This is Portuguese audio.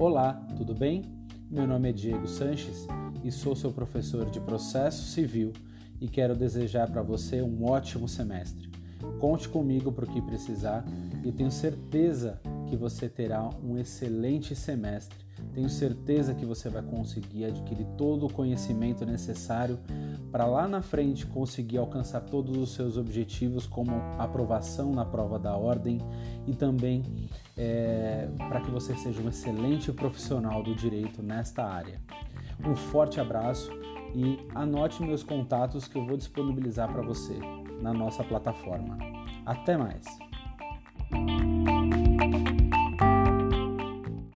Olá, tudo bem? Meu nome é Diego Sanches e sou seu professor de processo civil e quero desejar para você um ótimo semestre. Conte comigo para o que precisar e tenho certeza que você terá um excelente semestre. Tenho certeza que você vai conseguir adquirir todo o conhecimento necessário para lá na frente conseguir alcançar todos os seus objetivos, como aprovação na prova da ordem e também é, para que você seja um excelente profissional do direito nesta área. Um forte abraço e anote meus contatos que eu vou disponibilizar para você na nossa plataforma. Até mais!